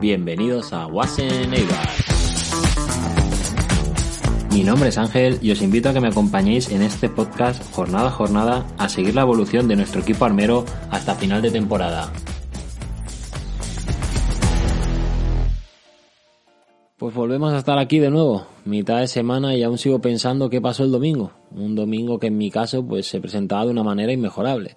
Bienvenidos a Wasen. Mi nombre es Ángel y os invito a que me acompañéis en este podcast jornada a jornada a seguir la evolución de nuestro equipo armero hasta final de temporada. Pues volvemos a estar aquí de nuevo, mitad de semana y aún sigo pensando qué pasó el domingo. Un domingo que en mi caso pues se presentaba de una manera inmejorable.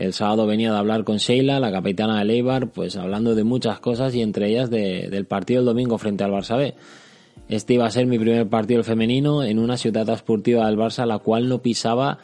El sábado venía de hablar con Sheila, la capitana de Eibar, pues hablando de muchas cosas y entre ellas del partido del domingo frente al Barça B. Este iba a ser mi primer partido femenino en una ciudad esportiva del Barça, la cual no pisaba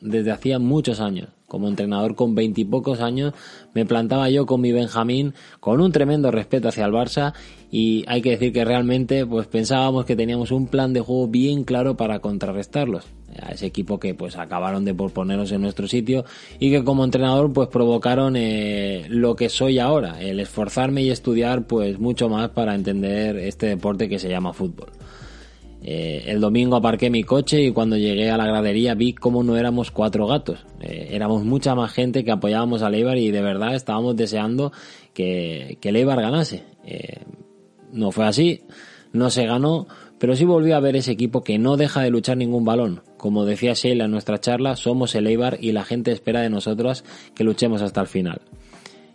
desde hacía muchos años como entrenador con veintipocos años, me plantaba yo con mi Benjamín con un tremendo respeto hacia el Barça y hay que decir que realmente pues pensábamos que teníamos un plan de juego bien claro para contrarrestarlos a ese equipo que pues acabaron de por ponernos en nuestro sitio y que como entrenador pues provocaron eh, lo que soy ahora, el esforzarme y estudiar pues mucho más para entender este deporte que se llama fútbol. Eh, el domingo aparqué mi coche y cuando llegué a la gradería vi cómo no éramos cuatro gatos. Eh, éramos mucha más gente que apoyábamos a Leibar y de verdad estábamos deseando que, que Leibar ganase. Eh, no fue así, no se ganó, pero sí volví a ver ese equipo que no deja de luchar ningún balón. Como decía Sheila en nuestra charla, somos el Eibar y la gente espera de nosotros que luchemos hasta el final.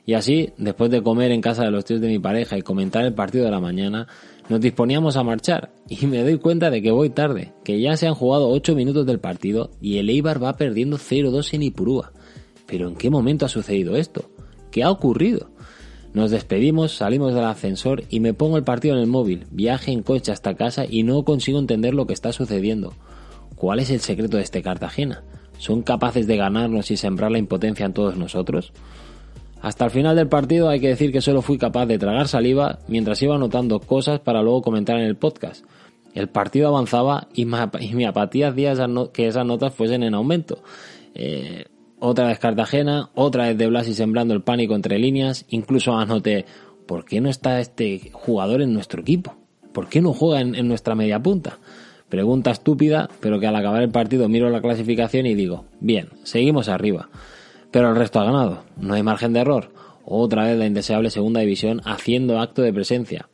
Y así, después de comer en casa de los tíos de mi pareja y comentar el partido de la mañana, nos disponíamos a marchar y me doy cuenta de que voy tarde, que ya se han jugado 8 minutos del partido y el Eibar va perdiendo 0-2 en Ipurúa. Pero ¿en qué momento ha sucedido esto? ¿Qué ha ocurrido? Nos despedimos, salimos del ascensor y me pongo el partido en el móvil, viaje en coche hasta casa y no consigo entender lo que está sucediendo. ¿Cuál es el secreto de este Cartagena? ¿Son capaces de ganarnos y sembrar la impotencia en todos nosotros? Hasta el final del partido hay que decir que solo fui capaz de tragar saliva mientras iba anotando cosas para luego comentar en el podcast. El partido avanzaba y, mi apatía hacía que esas notas fuesen en aumento. Eh, otra vez Cartagena, otra vez de Blasi sembrando el pánico entre líneas, incluso anoté, ¿por qué no está este jugador en nuestro equipo? ¿Por qué no juega en nuestra media punta? Pregunta estúpida, pero que al acabar el partido miro la clasificación y digo, bien, seguimos arriba pero el resto ha ganado. No hay margen de error. Otra vez la indeseable segunda división haciendo acto de presencia.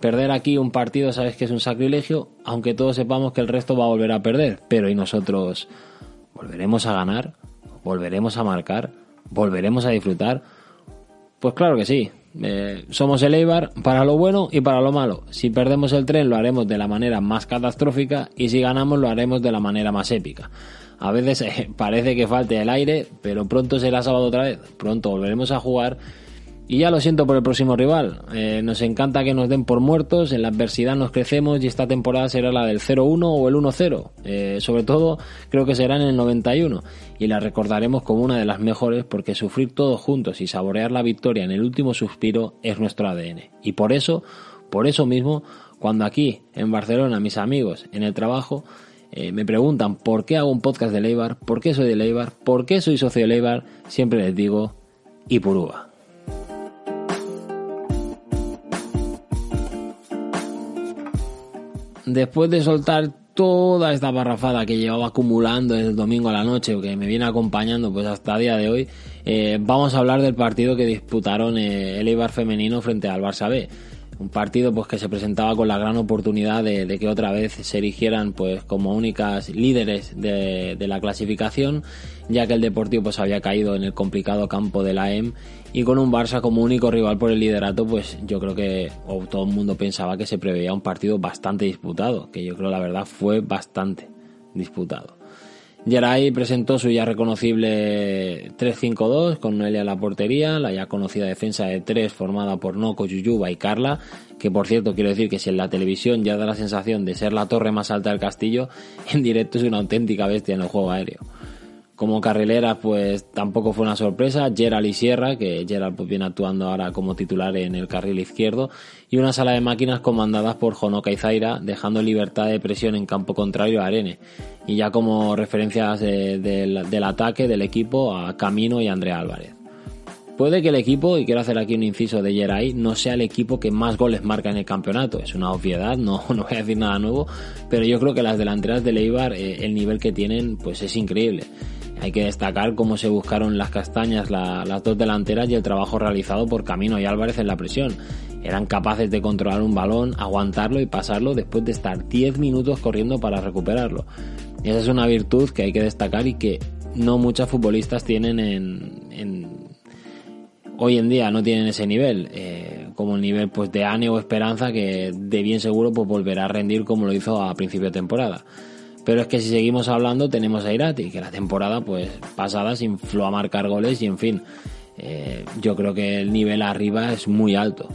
Perder aquí un partido sabes que es un sacrilegio, aunque todos sepamos que el resto va a volver a perder. Pero ¿y nosotros? ¿Volveremos a ganar? ¿Volveremos a marcar? ¿Volveremos a disfrutar? Pues claro que sí. Eh, somos el Eibar para lo bueno y para lo malo. Si perdemos el tren lo haremos de la manera más catastrófica y si ganamos lo haremos de la manera más épica. A veces eh, parece que falte el aire, pero pronto será sábado otra vez. Pronto volveremos a jugar. Y ya lo siento por el próximo rival. Eh, nos encanta que nos den por muertos, en la adversidad nos crecemos y esta temporada será la del 0-1 o el 1-0. Eh, sobre todo creo que será en el 91 y la recordaremos como una de las mejores porque sufrir todos juntos y saborear la victoria en el último suspiro es nuestro ADN. Y por eso, por eso mismo, cuando aquí en Barcelona mis amigos en el trabajo eh, me preguntan por qué hago un podcast de Leibar, por qué soy de Leibar, por qué soy socio de Leibar, siempre les digo Ipurúa. Después de soltar toda esta barrafada que llevaba acumulando desde el domingo a la noche que me viene acompañando pues hasta el día de hoy, eh, vamos a hablar del partido que disputaron eh, el Eibar femenino frente al Barça B un partido pues que se presentaba con la gran oportunidad de, que otra vez se erigieran pues como únicas líderes de, la clasificación ya que el Deportivo pues había caído en el complicado campo de la EM y con un Barça como único rival por el liderato pues yo creo que todo el mundo pensaba que se preveía un partido bastante disputado que yo creo la verdad fue bastante disputado Geray presentó su ya reconocible 3-5-2 con Noelia en la portería, la ya conocida defensa de 3 formada por Noco, Yuyuba y Carla, que por cierto quiero decir que si en la televisión ya da la sensación de ser la torre más alta del castillo, en directo es una auténtica bestia en el juego aéreo. Como carrilera, pues tampoco fue una sorpresa. Gerald y Sierra, que Gerald pues, viene actuando ahora como titular en el carril izquierdo, y una sala de máquinas comandadas por Jonoka y Zaira, dejando libertad de presión en campo contrario a Arene. Y ya como referencias del ataque del equipo a Camino y Andrea Álvarez. Puede que el equipo, y quiero hacer aquí un inciso de Geray, no sea el equipo que más goles marca en el campeonato. Es una obviedad, no, no voy a decir nada nuevo, pero yo creo que las delanteras de Leibar, eh, el nivel que tienen, pues es increíble. Hay que destacar cómo se buscaron las castañas las dos delanteras y el trabajo realizado por Camino y Álvarez en la presión. Eran capaces de controlar un balón, aguantarlo y pasarlo después de estar 10 minutos corriendo para recuperarlo. Esa es una virtud que hay que destacar y que no muchos futbolistas tienen en, hoy en día no tienen ese nivel, eh, como el nivel pues de Ane o Esperanza que de bien seguro pues volverá a rendir como lo hizo a principio de temporada. Pero es que si seguimos hablando tenemos a Irati, que la temporada pues pasada se infló a marcar goles y en fin, eh, yo creo que el nivel arriba es muy alto.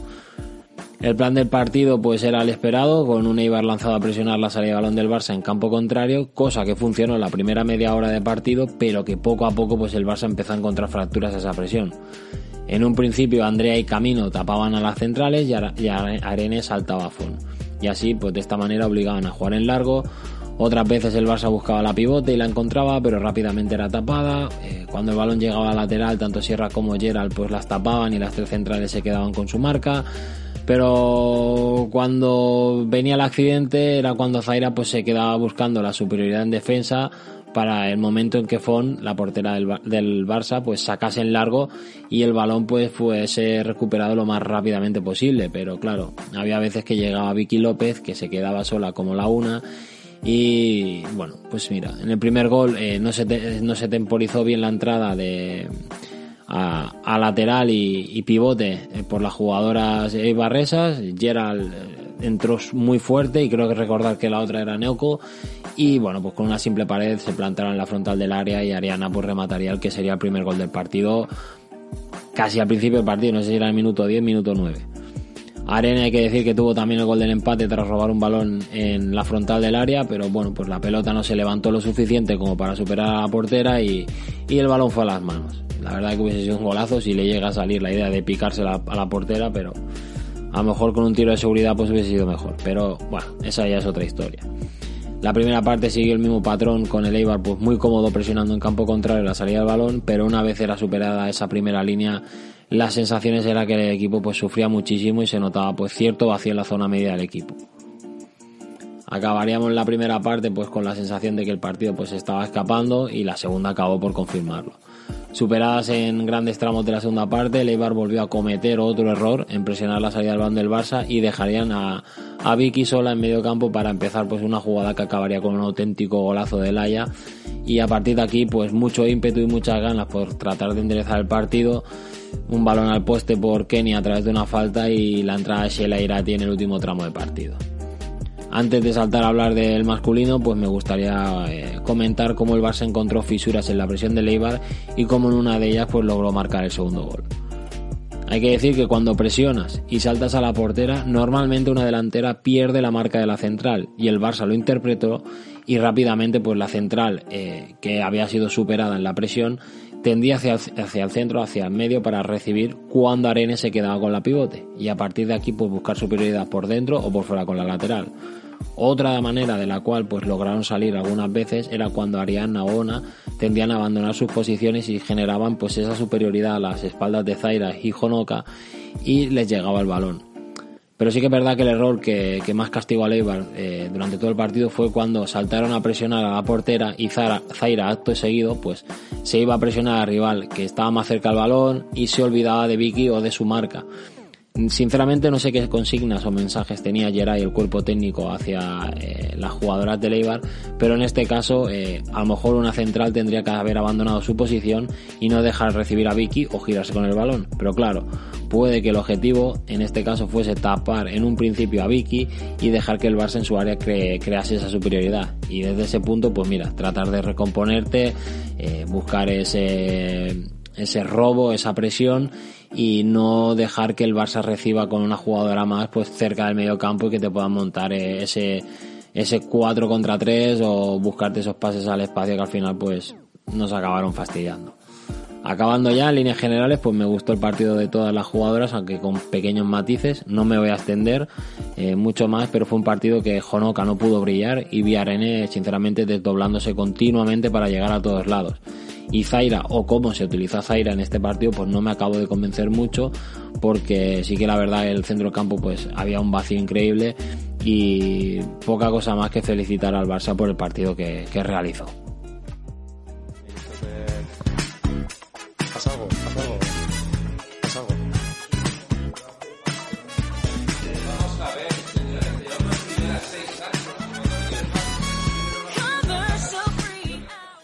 El plan del partido pues era el esperado, con un Eibar lanzado a presionar la salida de balón del Barça en campo contrario, cosa que funcionó en la primera media hora de partido, pero que poco a poco pues el Barça empezó a encontrar fracturas a esa presión. En un principio Andrea y Camino tapaban a las centrales y Arenes saltaba a fondo. Y así pues de esta manera obligaban a jugar en largo, otras veces el Barça buscaba la pivote y la encontraba, pero rápidamente era tapada. Eh, cuando el balón llegaba a la lateral, tanto Sierra como Gerald pues las tapaban y las tres centrales se quedaban con su marca pero cuando venía el accidente era cuando Zaira pues se quedaba buscando la superioridad en defensa para el momento en que Fon, la portera del, del, Barça, pues sacase en largo y el balón pues fuese recuperado lo más rápidamente posible. Pero claro, había veces que llegaba Vicky López, que se quedaba sola como la una. Y bueno, pues mira, en el primer gol eh, no, se no se temporizó bien la entrada de, a, lateral y, pivote eh, por las jugadoras Ibarresas. Gerald eh, entró muy fuerte y creo que recordar que la otra era Neoco. Y bueno, pues con una simple pared se plantaron en la frontal del área y Ariana pues remataría el que sería el primer gol del partido casi al principio del partido, no sé si era el minuto 10, minuto 9. Arena hay que decir que tuvo también el gol del empate tras robar un balón en la frontal del área, pero bueno, pues la pelota no se levantó lo suficiente como para superar a la portera y, y el balón fue a las manos. La verdad que hubiese sido un golazo si le llega a salir la idea de picarse a la portera, pero a lo mejor con un tiro de seguridad pues hubiese sido mejor. Pero bueno, esa ya es otra historia. La primera parte siguió el mismo patrón con el Eibar pues muy cómodo presionando en campo contrario la salida del balón, pero una vez era superada esa primera línea, las sensaciones era que el equipo pues sufría muchísimo y se notaba pues cierto vacío en la zona media del equipo. Acabaríamos la primera parte pues con la sensación de que el partido pues estaba escapando y la segunda acabó por confirmarlo. Superadas en grandes tramos de la segunda parte, el Eibar volvió a cometer otro error en presionar la salida del del Barça y dejarían a, Vicky sola en medio campo para empezar pues una jugada que acabaría con un auténtico golazo de Laia y a partir de aquí pues mucho ímpetu y muchas ganas por tratar de enderezar el partido un balón al poste por Kenny a través de una falta y la entrada de Sheila Irati en el último tramo de partido. Antes de saltar a hablar del masculino, pues me gustaría eh, comentar cómo el Barça encontró fisuras en la presión de Leibar y cómo en una de ellas pues logró marcar el segundo gol. Hay que decir que cuando presionas y saltas a la portera, normalmente una delantera pierde la marca de la central y el Barça lo interpretó y rápidamente pues la central eh, que había sido superada en la presión tendía hacia, hacia, el centro, hacia el medio para recibir cuando Arenes se quedaba con la pivote y a partir de aquí pues buscar superioridad por dentro o por fuera con la lateral. Otra manera de la cual pues lograron salir algunas veces era cuando Ariana o Ona tendían a abandonar sus posiciones y generaban pues esa superioridad a las espaldas de Zaira y Honoka y les llegaba el balón. Pero sí que es verdad que el error que, más castigó a Leibar eh, durante todo el partido fue cuando saltaron a presionar a la portera y Zaira, acto seguido, pues se iba a presionar al rival que estaba más cerca del balón y se olvidaba de Vicky o de su marca. Sinceramente no sé qué consignas o mensajes tenía Geray el cuerpo técnico hacia eh, las jugadoras de Leibar, pero en este caso eh, a lo mejor una central tendría que haber abandonado su posición y no dejar recibir a Vicky o girarse con el balón. Pero claro, puede que el objetivo en este caso fuese tapar en un principio a Vicky y dejar que el Barça en su área crease esa superioridad. Y desde ese punto, pues mira, tratar de recomponerte, eh, buscar ese ese robo, esa presión y no dejar que el Barça reciba con una jugadora más pues cerca del medio campo y que te puedan montar eh, ese ese 4 contra 3 o buscarte esos pases al espacio que al final pues nos acabaron fastidiando. Acabando ya en líneas generales, pues me gustó el partido de todas las jugadoras, aunque con pequeños matices. No me voy a extender eh, mucho más, pero fue un partido que Jonoka no pudo brillar y Villarene, sinceramente, desdoblándose continuamente para llegar a todos lados y Zaira o cómo se utiliza Zaira en este partido pues no me acabo de convencer mucho porque sí que la verdad el centro campo pues había un vacío increíble y poca cosa más que felicitar al Barça por el partido que, realizó.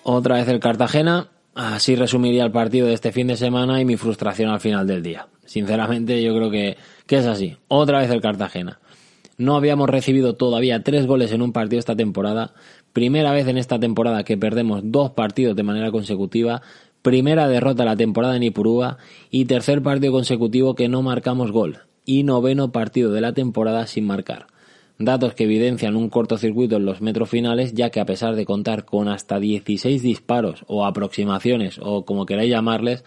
Otra vez el Cartagena. Así resumiría el partido de este fin de semana y mi frustración al final del día. Sinceramente, yo creo que, que es así. Otra vez el Cartagena. No habíamos recibido todavía tres goles en un partido esta temporada. Primera vez en esta temporada que perdemos dos partidos de manera consecutiva. Primera derrota de la temporada en Ipurúa. Y tercer partido consecutivo que no marcamos gol. Y noveno partido de la temporada sin marcar datos que evidencian un cortocircuito en los metros finales, ya que a pesar de contar con hasta 16 disparos o aproximaciones o como queráis llamarles,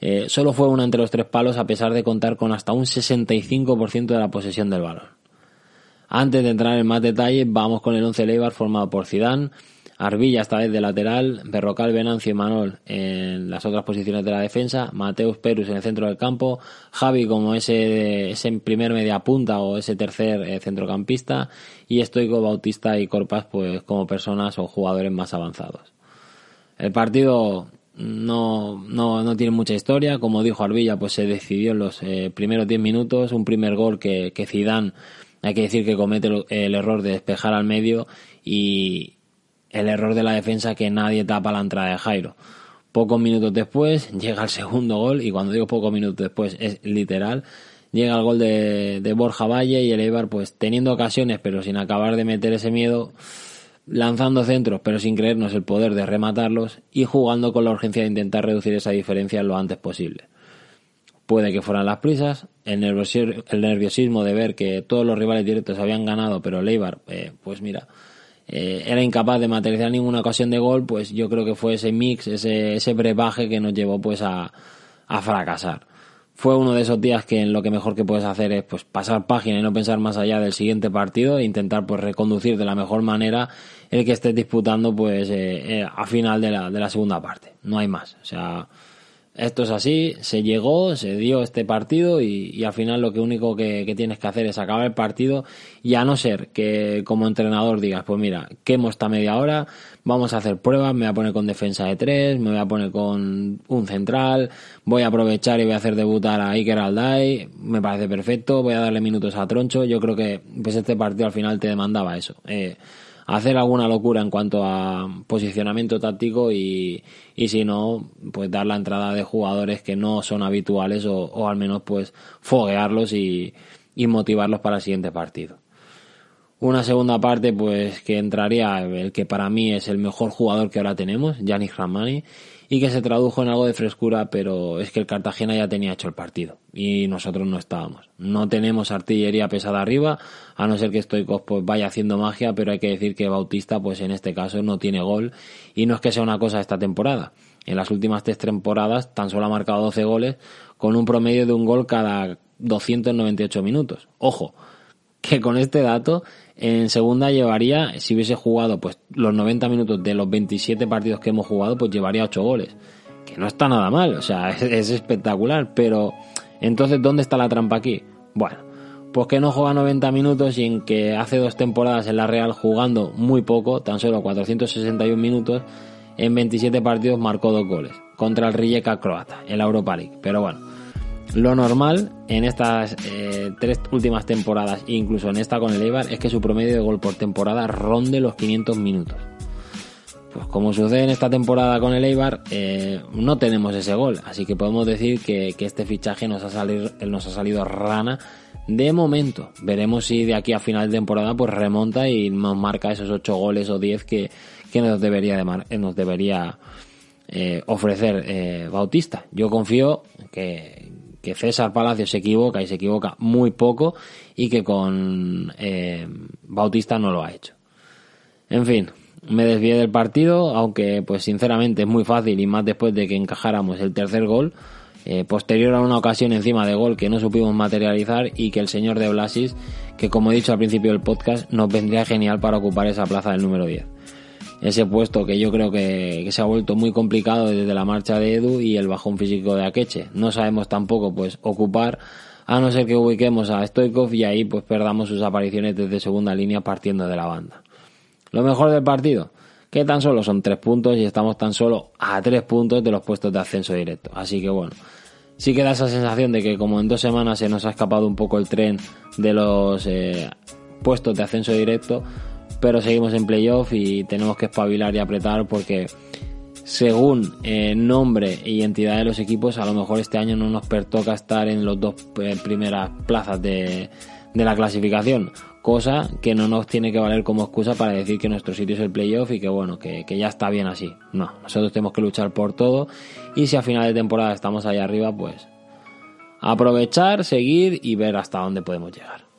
eh, solo fue una entre los tres palos a pesar de contar con hasta un 65% de la posesión del balón. Antes de entrar en más detalle, vamos con el 11 Leibar formado por Zidane, Arbilla esta vez de lateral, Berrocal, Venancio y Manol en las otras posiciones de la defensa, Mateus Perus en el centro del campo, Javi como ese, ese primer media punta o ese tercer eh, centrocampista y Estoico, Bautista y Corpas pues como personas o jugadores más avanzados. El partido no, no, no tiene mucha historia, como dijo Arbilla pues se decidió en los eh, primeros 10 minutos, un primer gol que, que Zidane hay que decir que comete el error de despejar al medio y, el error de la defensa que nadie tapa la entrada de Jairo. Pocos minutos después llega el segundo gol y cuando digo pocos minutos después es literal. Llega el gol de, Borja Valle y el Eibar pues teniendo ocasiones pero sin acabar de meter ese miedo, lanzando centros pero sin creernos el poder de rematarlos y jugando con la urgencia de intentar reducir esa diferencia lo antes posible. Puede que fueran las prisas, el nerviosismo, de ver que todos los rivales directos habían ganado pero el Eibar eh, pues mira, eh, era incapaz de materializar ninguna ocasión de gol, pues yo creo que fue ese mix, ese, ese brebaje que nos llevó pues a, a fracasar. Fue uno de esos días que lo que mejor que puedes hacer es pues pasar página y no pensar más allá del siguiente partido e intentar pues reconducir de la mejor manera el que estés disputando pues eh, eh, a final de la, de la segunda parte. No hay más. O sea, esto es así, se llegó, se dio este partido y, al final lo que único que, tienes que hacer es acabar el partido y a no ser que como entrenador digas, pues mira, quemo esta media hora, vamos a hacer pruebas, me voy a poner con defensa de tres, me voy a poner con un central, voy a aprovechar y voy a hacer debutar a Iker Alday, me parece perfecto, voy a darle minutos a Troncho, yo creo que pues este partido al final te demandaba eso. Eh, hacer alguna locura en cuanto a posicionamiento táctico y, y si no, pues dar la entrada de jugadores que no son habituales o, o al menos pues foguearlos y, y motivarlos para el siguiente partido. Una segunda parte, pues que entraría el que para mí es el mejor jugador que ahora tenemos, Yannick Ramani, y que se tradujo en algo de frescura, pero es que el Cartagena ya tenía hecho el partido y nosotros no estábamos. No tenemos artillería pesada arriba, a no ser que Stoikov pues vaya haciendo magia, pero hay que decir que Bautista pues en este caso no tiene gol y no es que sea una cosa esta temporada. En las últimas tres temporadas tan solo ha marcado 12 goles con un promedio de un gol cada 298 minutos. Ojo, que con este dato en segunda llevaría, si hubiese jugado pues los 90 minutos de los 27 partidos que hemos jugado, pues llevaría 8 goles. Que no está nada mal, o sea, es, espectacular, pero entonces ¿dónde está la trampa aquí? Bueno, pues que no juega 90 minutos y en que hace dos temporadas en la Real jugando muy poco, tan solo 461 minutos, en 27 partidos marcó dos goles contra el Rijeka croata en la Europa League. Pero bueno, lo normal en estas eh, tres últimas temporadas, incluso en esta con el Eibar, es que su promedio de gol por temporada ronde los 500 minutos. Pues como sucede en esta temporada con el Eibar, eh, no tenemos ese gol, así que podemos decir que, este fichaje nos ha, salido, nos ha salido rana de momento. Veremos si de aquí a final de temporada pues remonta y nos marca esos 8 goles o 10 que, nos debería, de nos debería eh, ofrecer Bautista. Yo confío que, que César Palacio se equivoca y se equivoca muy poco y que con eh, Bautista no lo ha hecho. En fin, me desvié del partido, aunque pues sinceramente es muy fácil y más después de que encajáramos el tercer gol, eh, posterior a una ocasión encima de gol que no supimos materializar y que el señor de Blasis, que como he dicho al principio del podcast, nos vendría genial para ocupar esa plaza del número 10 ese puesto que yo creo que, se ha vuelto muy complicado desde la marcha de Edu y el bajón físico de Akeche. No sabemos tampoco pues ocupar a no ser que ubiquemos a Stoikov y ahí pues perdamos sus apariciones desde segunda línea partiendo de la banda. Lo mejor del partido, que tan solo son tres puntos y estamos tan solo a tres puntos de los puestos de ascenso directo. Así que bueno, sí que da esa sensación de que como en dos semanas se nos ha escapado un poco el tren de los eh, puestos de ascenso directo, pero seguimos en playoff y tenemos que espabilar y apretar porque según eh, nombre y entidad de los equipos, a lo mejor este año no nos pertoca estar en los dos eh, primeras plazas de, de la clasificación, cosa que no nos tiene que valer como excusa para decir que nuestro sitio es el playoff y que bueno, que, que, ya está bien así. No, nosotros tenemos que luchar por todo y si a final de temporada estamos ahí arriba, pues aprovechar, seguir y ver hasta dónde podemos llegar.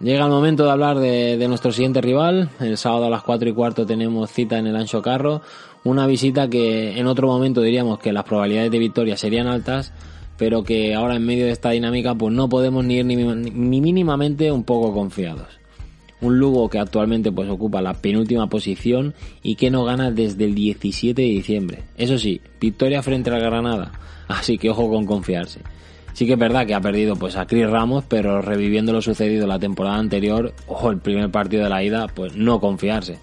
Llega el momento de hablar de, nuestro siguiente rival. El sábado a las 4 y cuarto tenemos cita en el Ancho Carro. Una visita que en otro momento diríamos que las probabilidades de victoria serían altas, pero que ahora en medio de esta dinámica pues no podemos ni ir ni, ni mínimamente un poco confiados. Un Lugo que actualmente pues ocupa la penúltima posición y que no gana desde el 17 de diciembre. Eso sí, victoria frente a la Granada, así que ojo con confiarse. Sí que es verdad que ha perdido pues a Chris Ramos, pero reviviendo lo sucedido la temporada anterior, ojo, el primer partido de la ida, pues no confiarse.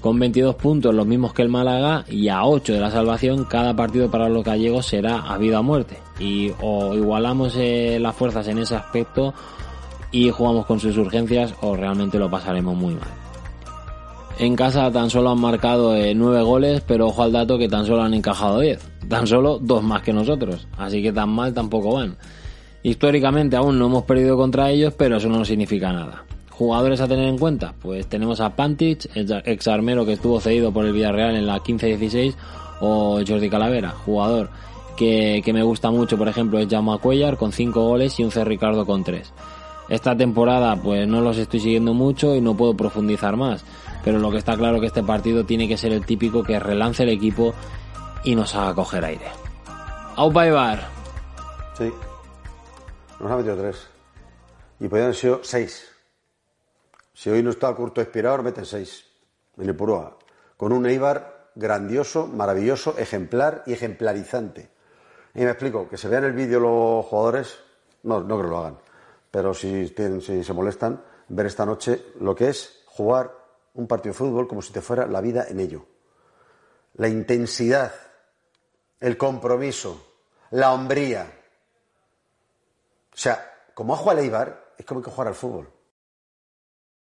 Con 22 puntos, los mismos que el Málaga, y a 8 de la salvación, cada partido para los gallegos será a vida o muerte. Y o igualamos eh, las fuerzas en ese aspecto y jugamos con sus urgencias, o realmente lo pasaremos muy mal. En casa tan solo han marcado eh, 9 goles, pero ojo al dato que tan solo han encajado 10. Tan solo dos más que nosotros. Así que tan mal tampoco van. Históricamente aún no hemos perdido contra ellos, pero eso no significa nada. Jugadores a tener en cuenta, pues tenemos a Pantich, ex armero que estuvo cedido por el Villarreal en la 15-16, o Jordi Calavera, jugador que, que, me gusta mucho, por ejemplo, es Jaume Cuellar con 5 goles y un C. Ricardo con 3. Esta temporada pues no los estoy siguiendo mucho y no puedo profundizar más, pero lo que está claro que este partido tiene que ser el típico que relance el equipo y nos haga coger aire. Aupa Ibar. Sí. Nos ha metido tres. Y podrían haber sido seis. Si hoy no está curto expirador, meten seis. En el Puroa. Con un Eibar grandioso, maravilloso, ejemplar y ejemplarizante. Y me explico, que se vean el vídeo los jugadores, no, no creo que lo hagan. Pero si, tienen, si se molestan, ver esta noche lo que es jugar un partido de fútbol como si te fuera la vida en ello. La intensidad, el compromiso, la hombría. O sea, como ha jugado el Eibar, es como que jugar al fútbol.